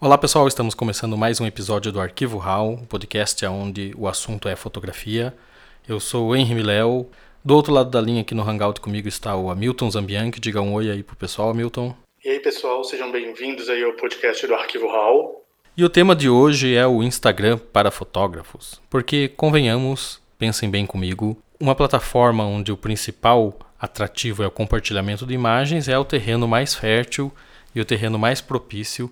Olá pessoal, estamos começando mais um episódio do Arquivo RAW, um podcast onde o assunto é fotografia. Eu sou o Henry Miléo. Do outro lado da linha aqui no Hangout comigo está o Hamilton Zambianchi. Diga um oi aí pro pessoal, Hamilton. E aí pessoal, sejam bem-vindos aí ao podcast do Arquivo RAW. E o tema de hoje é o Instagram para fotógrafos. Porque, convenhamos, pensem bem comigo, uma plataforma onde o principal atrativo é o compartilhamento de imagens é o terreno mais fértil e o terreno mais propício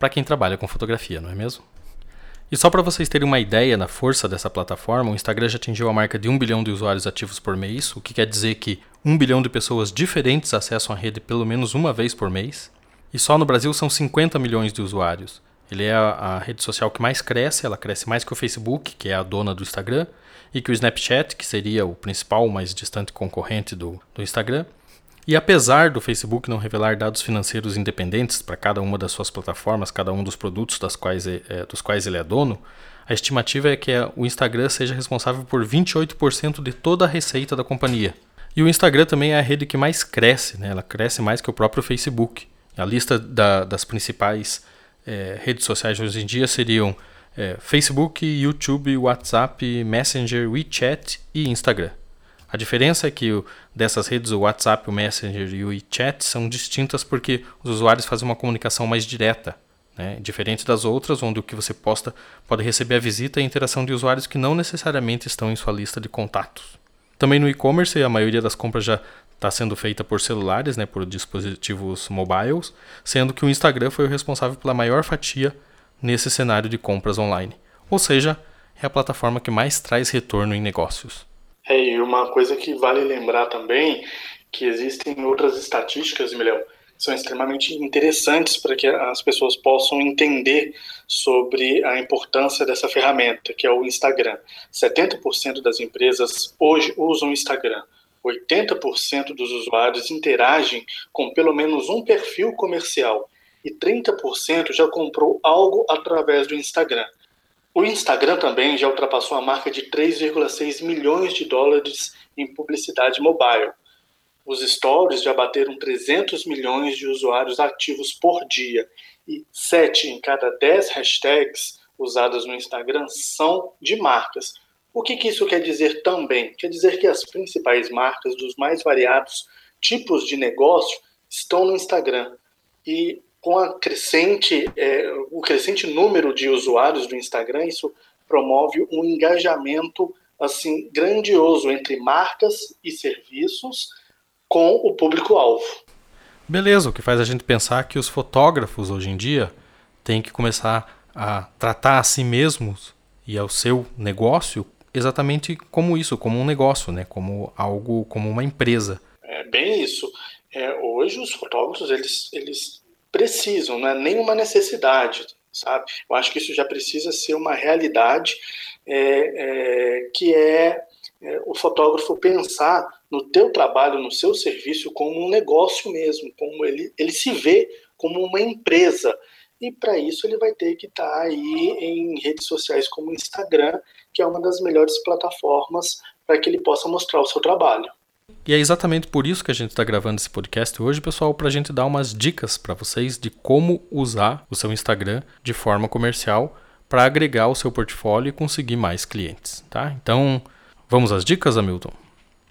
para quem trabalha com fotografia, não é mesmo? E só para vocês terem uma ideia da força dessa plataforma, o Instagram já atingiu a marca de 1 bilhão de usuários ativos por mês, o que quer dizer que 1 bilhão de pessoas diferentes acessam a rede pelo menos uma vez por mês. E só no Brasil são 50 milhões de usuários. Ele é a, a rede social que mais cresce, ela cresce mais que o Facebook, que é a dona do Instagram, e que o Snapchat, que seria o principal, mais distante concorrente do, do Instagram. E apesar do Facebook não revelar dados financeiros independentes para cada uma das suas plataformas, cada um dos produtos das quais é, dos quais ele é dono, a estimativa é que o Instagram seja responsável por 28% de toda a receita da companhia. E o Instagram também é a rede que mais cresce, né? ela cresce mais que o próprio Facebook. A lista da, das principais é, redes sociais hoje em dia seriam é, Facebook, YouTube, WhatsApp, Messenger, WeChat e Instagram. A diferença é que dessas redes, o WhatsApp, o Messenger e o WeChat, são distintas porque os usuários fazem uma comunicação mais direta. Né? Diferente das outras, onde o que você posta pode receber a visita e a interação de usuários que não necessariamente estão em sua lista de contatos. Também no e-commerce, a maioria das compras já está sendo feita por celulares, né, por dispositivos mobiles, sendo que o Instagram foi o responsável pela maior fatia nesse cenário de compras online. Ou seja, é a plataforma que mais traz retorno em negócios. É, e uma coisa que vale lembrar também, que existem outras estatísticas, Milhão, que são extremamente interessantes para que as pessoas possam entender sobre a importância dessa ferramenta, que é o Instagram. 70% das empresas hoje usam o Instagram. 80% dos usuários interagem com pelo menos um perfil comercial e 30% já comprou algo através do Instagram. O Instagram também já ultrapassou a marca de 3,6 milhões de dólares em publicidade mobile. Os stories já bateram 300 milhões de usuários ativos por dia e 7 em cada 10 hashtags usadas no Instagram são de marcas. O que, que isso quer dizer também? Quer dizer que as principais marcas dos mais variados tipos de negócio estão no Instagram. E com a crescente, é, o crescente número de usuários do Instagram, isso promove um engajamento assim grandioso entre marcas e serviços com o público-alvo. Beleza, o que faz a gente pensar que os fotógrafos hoje em dia têm que começar a tratar a si mesmos e ao seu negócio exatamente como isso, como um negócio, né? como algo, como uma empresa. É bem isso. É, hoje os fotógrafos eles, eles precisam, não é nenhuma necessidade, sabe? Eu acho que isso já precisa ser uma realidade é, é, que é, é, o fotógrafo pensar no teu trabalho, no seu serviço como um negócio mesmo, como ele, ele se vê como uma empresa. E para isso ele vai ter que estar tá aí em redes sociais como o Instagram, que é uma das melhores plataformas para que ele possa mostrar o seu trabalho. E é exatamente por isso que a gente está gravando esse podcast hoje, pessoal, para a gente dar umas dicas para vocês de como usar o seu Instagram de forma comercial para agregar o seu portfólio e conseguir mais clientes, tá? Então, vamos às dicas, Hamilton?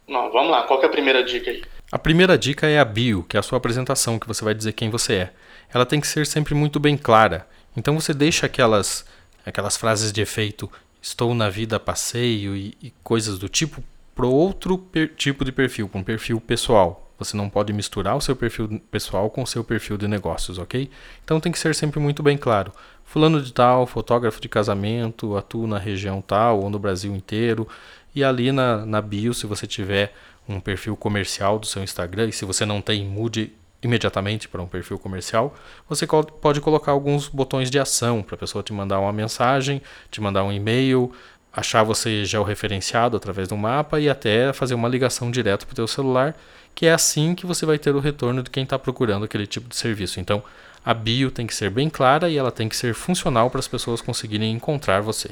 Não, vamos lá. Qual é a primeira dica aí? A primeira dica é a bio, que é a sua apresentação, que você vai dizer quem você é. Ela tem que ser sempre muito bem clara. Então você deixa aquelas aquelas frases de efeito estou na vida passeio e, e coisas do tipo para outro tipo de perfil, para um perfil pessoal. Você não pode misturar o seu perfil pessoal com o seu perfil de negócios, ok? Então tem que ser sempre muito bem claro. Fulano de tal, fotógrafo de casamento, atuo na região tal ou no Brasil inteiro. E ali na, na bio, se você tiver um perfil comercial do seu Instagram, e se você não tem, mude imediatamente para um perfil comercial, você pode colocar alguns botões de ação para a pessoa te mandar uma mensagem, te mandar um e-mail, achar você georreferenciado através do mapa e até fazer uma ligação direto para o teu celular, que é assim que você vai ter o retorno de quem está procurando aquele tipo de serviço. Então, a bio tem que ser bem clara e ela tem que ser funcional para as pessoas conseguirem encontrar você.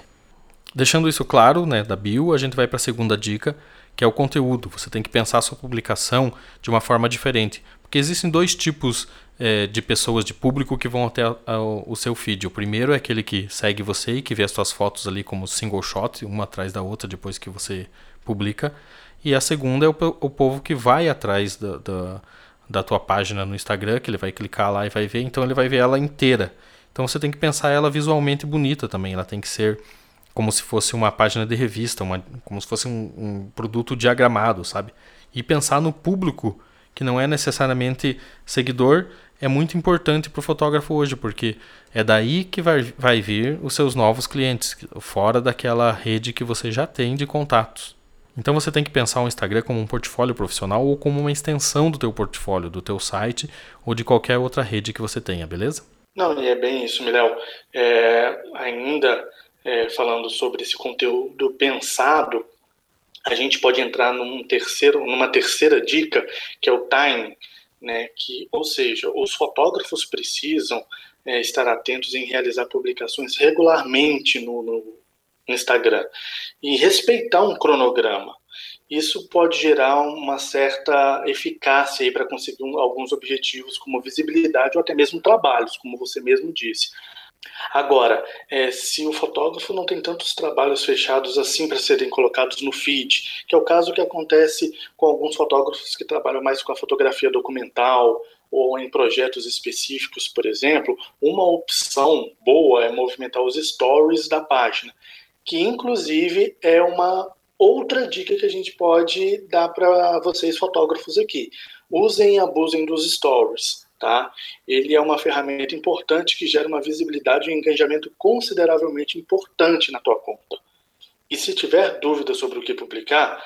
Deixando isso claro, né, da bio, a gente vai para a segunda dica, que é o conteúdo. Você tem que pensar a sua publicação de uma forma diferente. Porque existem dois tipos é, de pessoas, de público que vão até o seu feed. O primeiro é aquele que segue você e que vê as suas fotos ali como single shot, uma atrás da outra depois que você publica. E a segunda é o, o povo que vai atrás da, da, da tua página no Instagram, que ele vai clicar lá e vai ver, então ele vai ver ela inteira. Então você tem que pensar ela visualmente bonita também, ela tem que ser como se fosse uma página de revista, uma, como se fosse um, um produto diagramado, sabe? E pensar no público que não é necessariamente seguidor é muito importante para o fotógrafo hoje, porque é daí que vai, vai vir os seus novos clientes, fora daquela rede que você já tem de contatos. Então você tem que pensar o Instagram como um portfólio profissional ou como uma extensão do teu portfólio, do teu site ou de qualquer outra rede que você tenha, beleza? Não, e é bem isso, Miléo. É, ainda é, falando sobre esse conteúdo pensado, a gente pode entrar num terceiro, numa terceira dica, que é o time, né? Que, ou seja, os fotógrafos precisam é, estar atentos em realizar publicações regularmente no, no Instagram e respeitar um cronograma. Isso pode gerar uma certa eficácia para conseguir um, alguns objetivos, como visibilidade ou até mesmo trabalhos, como você mesmo disse. Agora, é, se o fotógrafo não tem tantos trabalhos fechados assim para serem colocados no feed, que é o caso que acontece com alguns fotógrafos que trabalham mais com a fotografia documental ou em projetos específicos, por exemplo, uma opção boa é movimentar os stories da página, que inclusive é uma outra dica que a gente pode dar para vocês fotógrafos aqui. Usem e abusem dos stories tá? Ele é uma ferramenta importante que gera uma visibilidade e um engajamento consideravelmente importante na tua conta. E se tiver dúvida sobre o que publicar,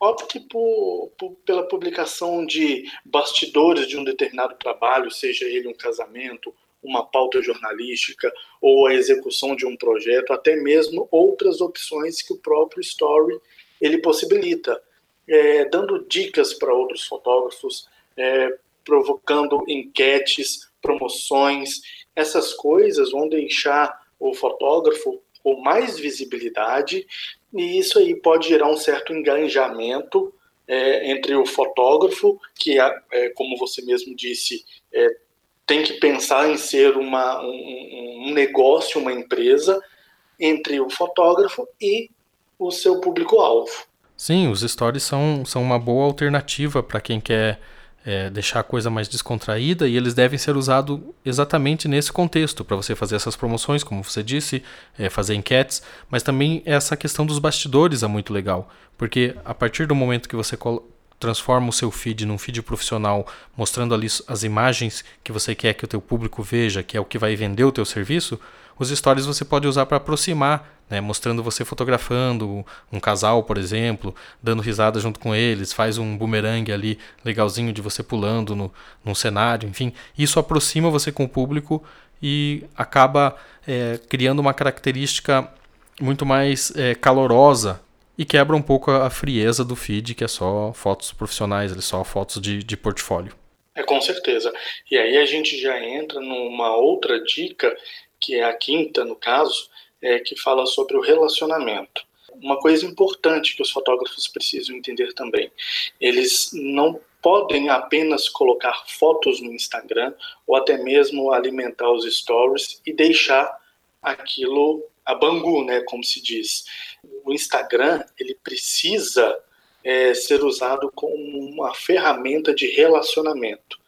opte por, por, pela publicação de bastidores de um determinado trabalho, seja ele um casamento, uma pauta jornalística ou a execução de um projeto, até mesmo outras opções que o próprio Story ele possibilita, é, dando dicas para outros fotógrafos, é, provocando enquetes, promoções. Essas coisas vão deixar o fotógrafo com mais visibilidade e isso aí pode gerar um certo engajamento é, entre o fotógrafo, que, é, é, como você mesmo disse, é, tem que pensar em ser uma, um, um negócio, uma empresa, entre o fotógrafo e o seu público-alvo. Sim, os stories são, são uma boa alternativa para quem quer é, deixar a coisa mais descontraída e eles devem ser usados exatamente nesse contexto, para você fazer essas promoções, como você disse, é, fazer enquetes, mas também essa questão dos bastidores é muito legal, porque a partir do momento que você transforma o seu feed num feed profissional, mostrando ali as imagens que você quer que o teu público veja, que é o que vai vender o teu serviço, os stories você pode usar para aproximar, né, mostrando você fotografando um casal, por exemplo, dando risada junto com eles, faz um boomerang ali legalzinho de você pulando no, num cenário, enfim, isso aproxima você com o público e acaba é, criando uma característica muito mais é, calorosa e quebra um pouco a frieza do feed, que é só fotos profissionais, só fotos de, de portfólio. É, com certeza. E aí a gente já entra numa outra dica, que é a quinta, no caso, é, que fala sobre o relacionamento. Uma coisa importante que os fotógrafos precisam entender também: eles não podem apenas colocar fotos no Instagram ou até mesmo alimentar os stories e deixar aquilo a bangu, né, como se diz. O Instagram ele precisa é, ser usado como uma ferramenta de relacionamento.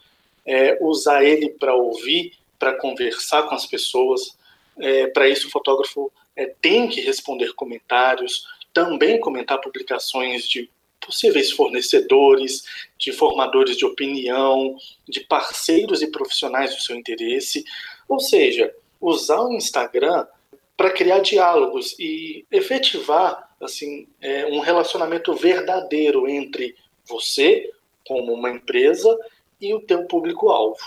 É, usar ele para ouvir, para conversar com as pessoas. É, para isso, o fotógrafo é, tem que responder comentários, também comentar publicações de possíveis fornecedores, de formadores de opinião, de parceiros e profissionais do seu interesse. Ou seja, usar o Instagram para criar diálogos e efetivar assim é, um relacionamento verdadeiro entre você como uma empresa e o teu público-alvo.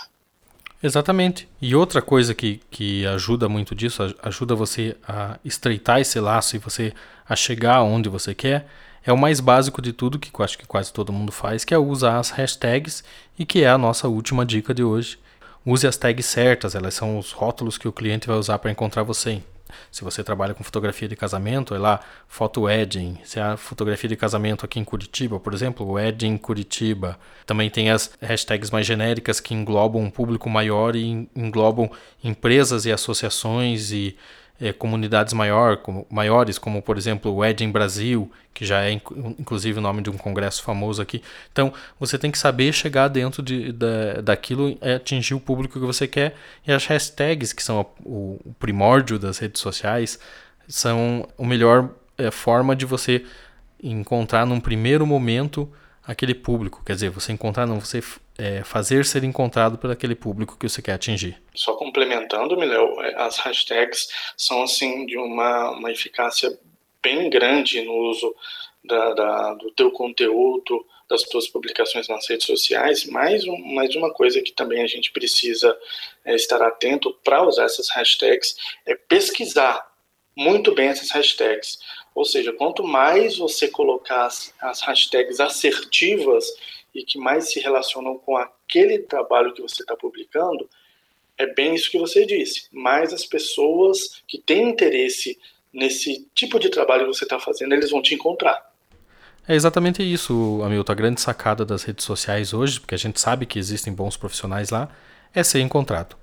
Exatamente. E outra coisa que, que ajuda muito disso, ajuda você a estreitar esse laço e você a chegar onde você quer, é o mais básico de tudo, que eu acho que quase todo mundo faz, que é usar as hashtags e que é a nossa última dica de hoje. Use as tags certas, elas são os rótulos que o cliente vai usar para encontrar você. Se você trabalha com fotografia de casamento, é lá foto wedding. Se é fotografia de casamento aqui em Curitiba, por exemplo, wedding Curitiba. Também tem as hashtags mais genéricas que englobam um público maior e englobam empresas e associações e é, comunidades maior, como, maiores, como por exemplo o Wedding Brasil, que já é inclusive o nome de um congresso famoso aqui. Então você tem que saber chegar dentro de, da, daquilo e atingir o público que você quer. E as hashtags, que são o, o primórdio das redes sociais, são a melhor é, forma de você encontrar num primeiro momento aquele público. Quer dizer, você encontrar, não você é, fazer ser encontrado por aquele público que você quer atingir. Só complementando, Miléo, as hashtags são assim de uma, uma eficácia bem grande no uso da, da, do teu conteúdo, das tuas publicações nas redes sociais, mais, um, mais uma coisa que também a gente precisa é, estar atento para usar essas hashtags é pesquisar muito bem essas hashtags. Ou seja, quanto mais você colocar as, as hashtags assertivas e que mais se relacionam com aquele trabalho que você está publicando, é bem isso que você disse. Mais as pessoas que têm interesse nesse tipo de trabalho que você está fazendo, eles vão te encontrar. É exatamente isso, Hamilton. A grande sacada das redes sociais hoje, porque a gente sabe que existem bons profissionais lá, é ser encontrado.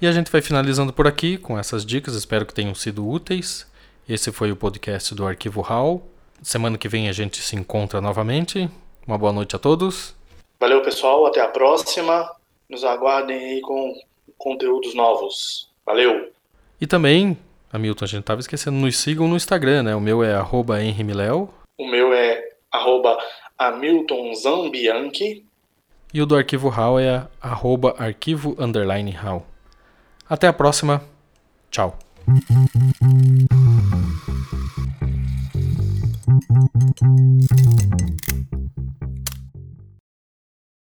E a gente vai finalizando por aqui com essas dicas, espero que tenham sido úteis. Esse foi o podcast do Arquivo Hall. Semana que vem a gente se encontra novamente. Uma boa noite a todos. Valeu, pessoal. Até a próxima. Nos aguardem aí com conteúdos novos. Valeu! E também, Hamilton, a gente estava esquecendo, nos sigam no Instagram, né? O meu é arroba. O meu é arroba hamiltonzambianchi. E o do Arquivo Hal é arroba arquivo underline Hall. Até a próxima. Tchau.